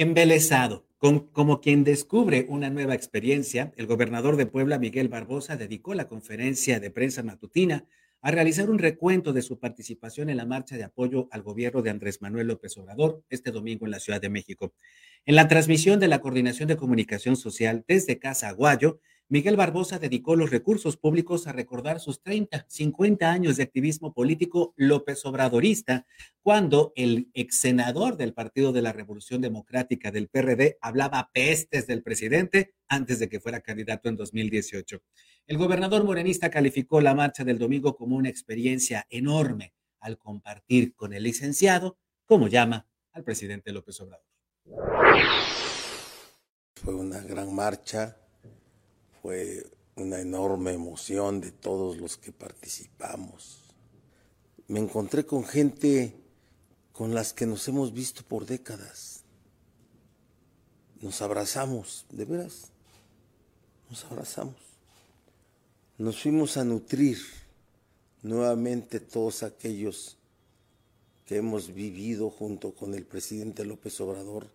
Embelesado, como quien descubre una nueva experiencia, el gobernador de Puebla, Miguel Barbosa, dedicó la conferencia de prensa matutina a realizar un recuento de su participación en la marcha de apoyo al gobierno de Andrés Manuel López Obrador este domingo en la Ciudad de México. En la transmisión de la Coordinación de Comunicación Social desde Casa Aguayo, Miguel Barbosa dedicó los recursos públicos a recordar sus 30, 50 años de activismo político López Obradorista, cuando el ex senador del Partido de la Revolución Democrática del PRD hablaba pestes del presidente antes de que fuera candidato en 2018. El gobernador morenista calificó la marcha del domingo como una experiencia enorme al compartir con el licenciado, como llama al presidente López Obrador. Fue una gran marcha fue una enorme emoción de todos los que participamos. Me encontré con gente con las que nos hemos visto por décadas. Nos abrazamos, de veras, nos abrazamos. Nos fuimos a nutrir nuevamente todos aquellos que hemos vivido junto con el presidente López Obrador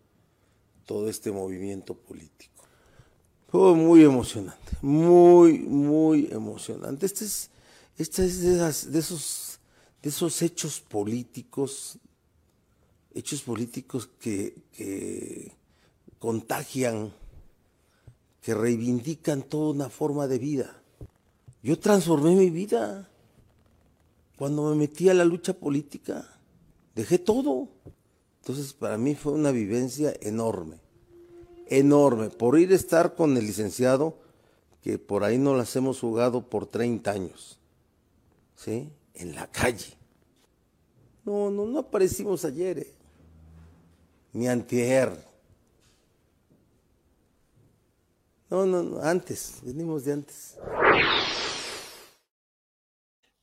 todo este movimiento político. Muy emocionante, muy, muy emocionante. Este es, este es de, esos, de esos hechos políticos, hechos políticos que, que contagian, que reivindican toda una forma de vida. Yo transformé mi vida cuando me metí a la lucha política. Dejé todo. Entonces para mí fue una vivencia enorme enorme por ir a estar con el licenciado, que por ahí no las hemos jugado por 30 años, ¿sí? En la calle. No, no, no aparecimos ayer, ¿eh? ni antier. No, no, no, antes, venimos de antes.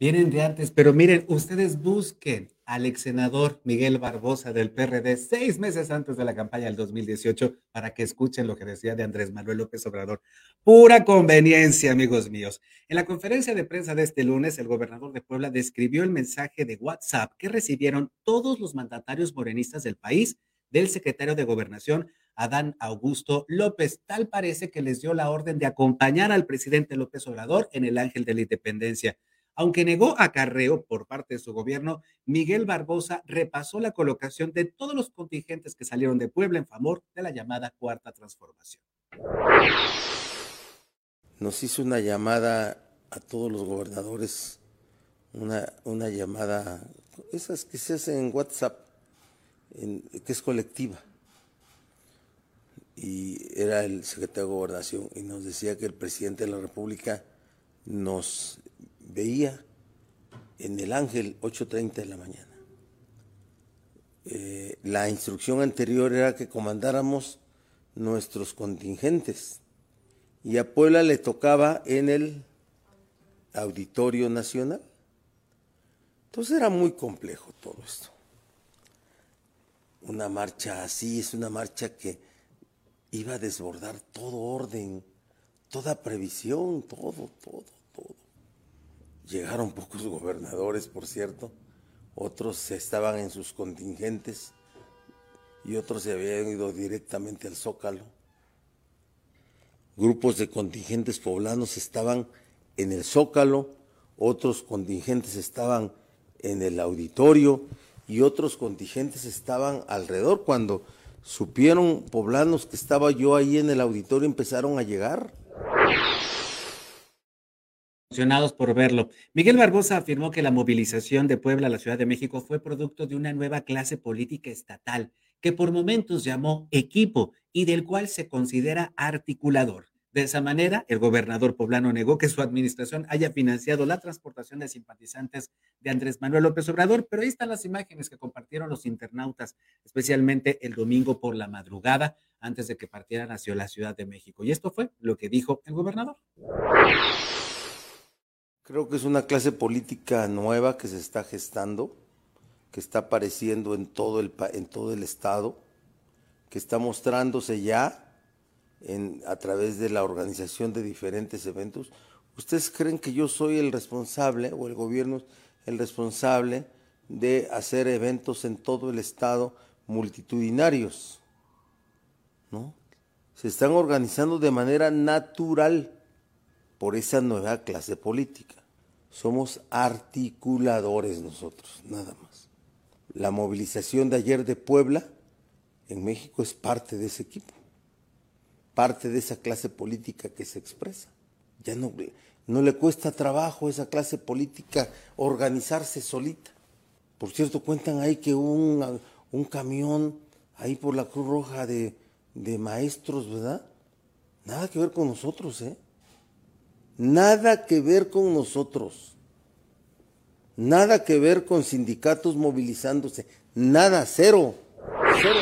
Vienen de antes, pero miren, ustedes busquen al ex senador Miguel Barbosa del PRD seis meses antes de la campaña del 2018 para que escuchen lo que decía de Andrés Manuel López Obrador. Pura conveniencia, amigos míos. En la conferencia de prensa de este lunes, el gobernador de Puebla describió el mensaje de WhatsApp que recibieron todos los mandatarios morenistas del país del secretario de Gobernación, Adán Augusto López. Tal parece que les dio la orden de acompañar al presidente López Obrador en el Ángel de la Independencia. Aunque negó acarreo por parte de su gobierno, Miguel Barbosa repasó la colocación de todos los contingentes que salieron de Puebla en favor de la llamada Cuarta Transformación. Nos hizo una llamada a todos los gobernadores, una, una llamada, esas que se hacen en WhatsApp, que es colectiva. Y era el secretario de Gobernación y nos decía que el presidente de la República nos veía en el Ángel 8.30 de la mañana. Eh, la instrucción anterior era que comandáramos nuestros contingentes y a Puebla le tocaba en el Auditorio Nacional. Entonces era muy complejo todo esto. Una marcha así es una marcha que iba a desbordar todo orden, toda previsión, todo, todo. Llegaron pocos gobernadores, por cierto, otros estaban en sus contingentes y otros se habían ido directamente al Zócalo. Grupos de contingentes poblanos estaban en el Zócalo, otros contingentes estaban en el auditorio y otros contingentes estaban alrededor. Cuando supieron poblanos que estaba yo ahí en el auditorio, empezaron a llegar por verlo. Miguel Barbosa afirmó que la movilización de Puebla a la Ciudad de México fue producto de una nueva clase política estatal que por momentos llamó equipo y del cual se considera articulador. De esa manera, el gobernador poblano negó que su administración haya financiado la transportación de simpatizantes de Andrés Manuel López Obrador, pero ahí están las imágenes que compartieron los internautas, especialmente el domingo por la madrugada, antes de que partieran hacia la Ciudad de México. Y esto fue lo que dijo el gobernador. Creo que es una clase política nueva que se está gestando, que está apareciendo en todo el, en todo el Estado, que está mostrándose ya en, a través de la organización de diferentes eventos. ¿Ustedes creen que yo soy el responsable o el gobierno el responsable de hacer eventos en todo el Estado multitudinarios? ¿no? Se están organizando de manera natural por esa nueva clase política. Somos articuladores nosotros, nada más. La movilización de ayer de Puebla en México es parte de ese equipo, parte de esa clase política que se expresa. Ya no, no le cuesta trabajo a esa clase política organizarse solita. Por cierto, cuentan ahí que un, un camión ahí por la Cruz Roja de, de maestros, ¿verdad? Nada que ver con nosotros, ¿eh? Nada que ver con nosotros. Nada que ver con sindicatos movilizándose. Nada, cero. Cero.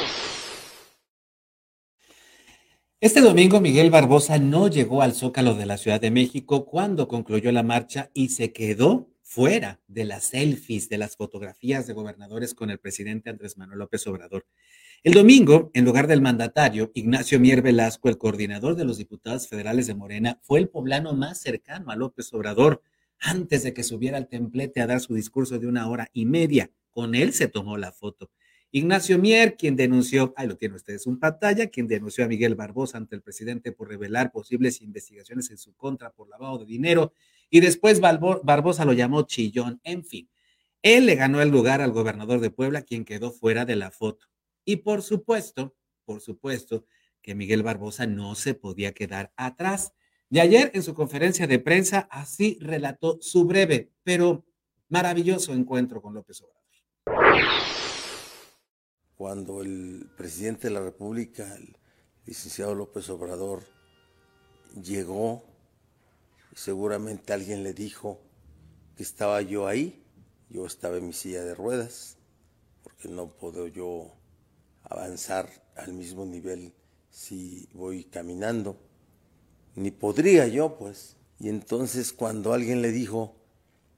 Este domingo Miguel Barbosa no llegó al Zócalo de la Ciudad de México cuando concluyó la marcha y se quedó fuera de las selfies, de las fotografías de gobernadores con el presidente Andrés Manuel López Obrador. El domingo, en lugar del mandatario, Ignacio Mier Velasco, el coordinador de los diputados federales de Morena, fue el poblano más cercano a López Obrador antes de que subiera al templete a dar su discurso de una hora y media. Con él se tomó la foto. Ignacio Mier, quien denunció, ahí lo tiene ustedes en pantalla, quien denunció a Miguel Barbosa ante el presidente por revelar posibles investigaciones en su contra por lavado de dinero, y después Barbosa lo llamó chillón, en fin. Él le ganó el lugar al gobernador de Puebla, quien quedó fuera de la foto. Y por supuesto, por supuesto que Miguel Barbosa no se podía quedar atrás. Y ayer en su conferencia de prensa así relató su breve, pero maravilloso encuentro con López Obrador. Cuando el presidente de la República, el licenciado López Obrador, llegó, seguramente alguien le dijo que estaba yo ahí, yo estaba en mi silla de ruedas, porque no puedo yo avanzar al mismo nivel si voy caminando. Ni podría yo, pues. Y entonces cuando alguien le dijo,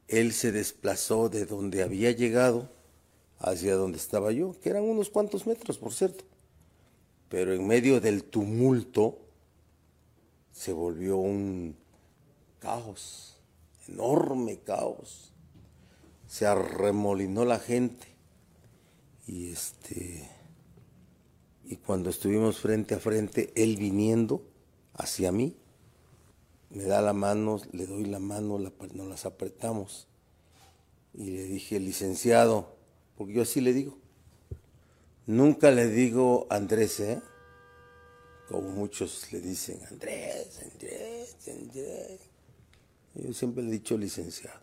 él se desplazó de donde había llegado hacia donde estaba yo, que eran unos cuantos metros, por cierto. Pero en medio del tumulto se volvió un caos, enorme caos. Se arremolinó la gente y este y cuando estuvimos frente a frente, él viniendo hacia mí, me da la mano, le doy la mano, nos las apretamos. Y le dije, licenciado, porque yo así le digo. Nunca le digo Andrés, ¿eh? Como muchos le dicen, Andrés, Andrés, Andrés. Yo siempre le he dicho licenciado.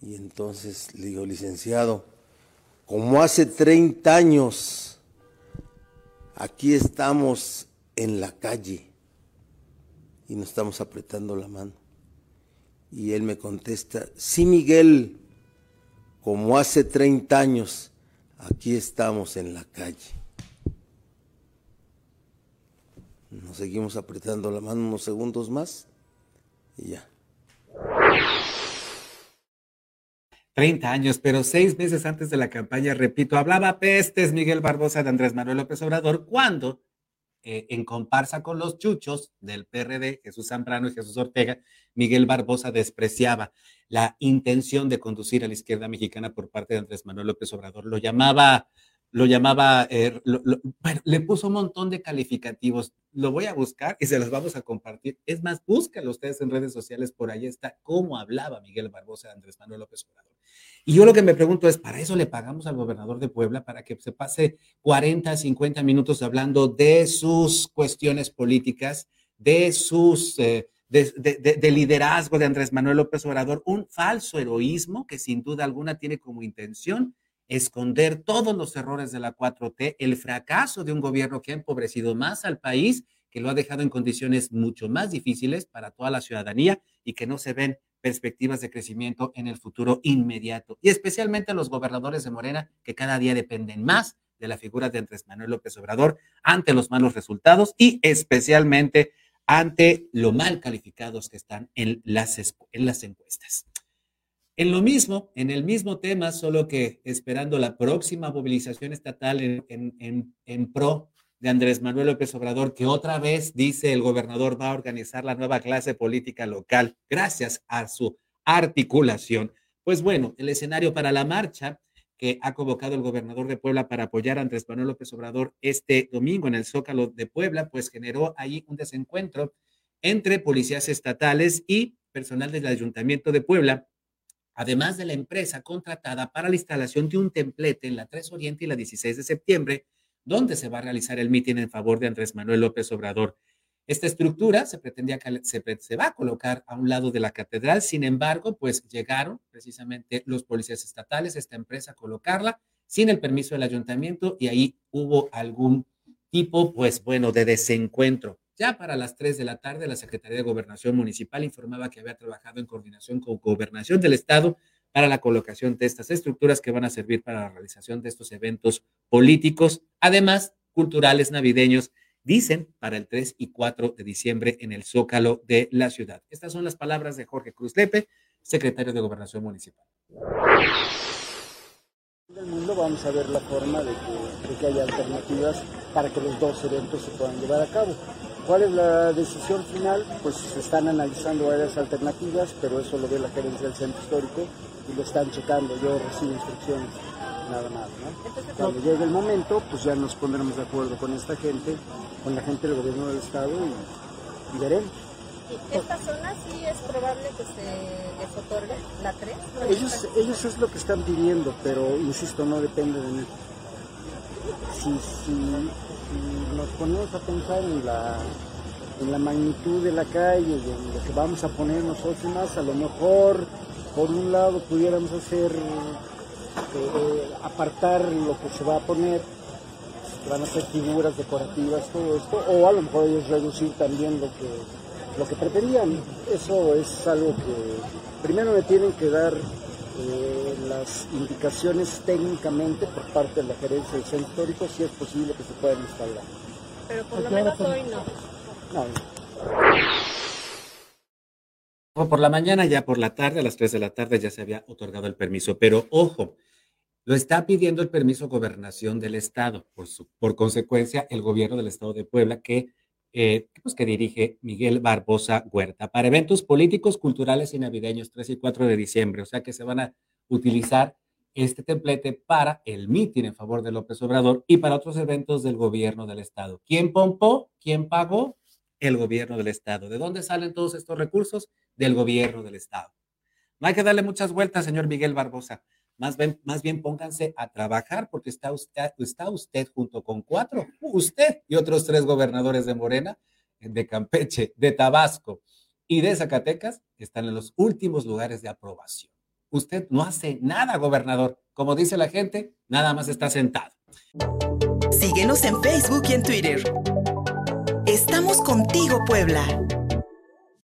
Y entonces le digo, licenciado, como hace 30 años aquí estamos en la calle y nos estamos apretando la mano. Y él me contesta, sí Miguel, como hace 30 años, aquí estamos en la calle. Nos seguimos apretando la mano unos segundos más y ya. 30 años, pero seis meses antes de la campaña, repito, hablaba pestes Miguel Barbosa de Andrés Manuel López Obrador cuando, eh, en comparsa con los chuchos del PRD, Jesús Zambrano y Jesús Ortega, Miguel Barbosa despreciaba la intención de conducir a la izquierda mexicana por parte de Andrés Manuel López Obrador. Lo llamaba lo llamaba, eh, bueno, le puso un montón de calificativos. Lo voy a buscar y se los vamos a compartir. Es más, búscalo ustedes en redes sociales, por ahí está cómo hablaba Miguel Barbosa de Andrés Manuel López Obrador. Y yo lo que me pregunto es, ¿para eso le pagamos al gobernador de Puebla? ¿Para que se pase 40, 50 minutos hablando de sus cuestiones políticas, de sus... Eh, de, liderazgo de Andrés Manuel López Obrador, un falso heroísmo que sin duda alguna tiene como intención esconder todos los errores de la 4T, el fracaso de un gobierno que ha empobrecido más al país, que lo ha dejado en condiciones mucho más difíciles para toda la ciudadanía y que no se ven perspectivas de crecimiento en el futuro inmediato. Y especialmente los gobernadores de Morena, que cada día dependen más de la figura de Andrés Manuel López Obrador ante los malos resultados y especialmente ante lo mal calificados que están en las, en las encuestas. En lo mismo, en el mismo tema, solo que esperando la próxima movilización estatal en, pro de Andrés Manuel López Obrador, que otra vez dice el gobernador va a organizar la nueva clase política local gracias a su articulación. Pues bueno, el escenario para la marcha que ha convocado el gobernador de Puebla para apoyar a Andrés Manuel López Obrador este domingo en el Zócalo de Puebla, pues generó ahí un desencuentro entre policías estatales y personal del Ayuntamiento de Puebla, además de la empresa contratada para la instalación de un templete en la 3 Oriente y la 16 de septiembre, donde se va a realizar el mitin en favor de Andrés Manuel López Obrador. Esta estructura se pretendía que se, se, va a colocar a un lado de la catedral, sin embargo, pues llegaron precisamente los policías estatales, esta empresa a colocarla sin el permiso del ayuntamiento y ahí hubo algún tipo, pues bueno, de desencuentro. Ya para las 3 de la tarde, la Secretaría de Gobernación Municipal informaba que había trabajado en coordinación con Gobernación del Estado para la colocación de estas estructuras que van a servir para la realización de estos eventos políticos, además culturales navideños dicen para el 3 y 4 de diciembre en el Zócalo de la ciudad. Estas son las palabras de Jorge Cruz Lepe, secretario de Gobernación Municipal. Del mundo vamos a ver la forma de que, de que haya alternativas para que los dos eventos se puedan llevar a cabo. ¿Cuál es la decisión final? Pues se están analizando varias alternativas, pero eso lo ve la gerencia del centro histórico y lo están checando. Yo recibo instrucciones nada más. ¿no? Cuando llegue el momento, pues ya nos pondremos de acuerdo con esta gente, con la gente del gobierno del estado y, y veremos. ¿Esta zona sí es probable que se les otorgue la 3? Ellos, ellos es lo que están pidiendo, pero insisto, no depende de mí. Si, si, si nos ponemos a pensar en la, en la magnitud de la calle y en lo que vamos a poner nosotros más, a lo mejor por un lado pudiéramos hacer eh, apartar lo que se va a poner, van a ser figuras decorativas, todo esto, o a lo mejor ellos reducir también lo que, lo que pretendían. Eso es algo que primero me tienen que dar eh, las indicaciones técnicamente por parte de la gerencia del centro histórico si es posible que se puedan instalar. Pero por lo menos hoy no. No. Por la mañana, ya por la tarde, a las 3 de la tarde, ya se había otorgado el permiso. Pero ojo, lo está pidiendo el permiso gobernación del Estado, por, su, por consecuencia, el gobierno del Estado de Puebla, que, eh, pues, que dirige Miguel Barbosa Huerta, para eventos políticos, culturales y navideños 3 y 4 de diciembre. O sea que se van a utilizar este templete para el mitin en favor de López Obrador y para otros eventos del gobierno del Estado. ¿Quién pompó? ¿Quién pagó? El gobierno del Estado. ¿De dónde salen todos estos recursos? del gobierno del Estado. No hay que darle muchas vueltas, señor Miguel Barbosa. Más bien, más bien pónganse a trabajar porque está usted, está usted junto con cuatro, usted y otros tres gobernadores de Morena, de Campeche, de Tabasco y de Zacatecas, están en los últimos lugares de aprobación. Usted no hace nada, gobernador. Como dice la gente, nada más está sentado. Síguenos en Facebook y en Twitter. Estamos contigo, Puebla.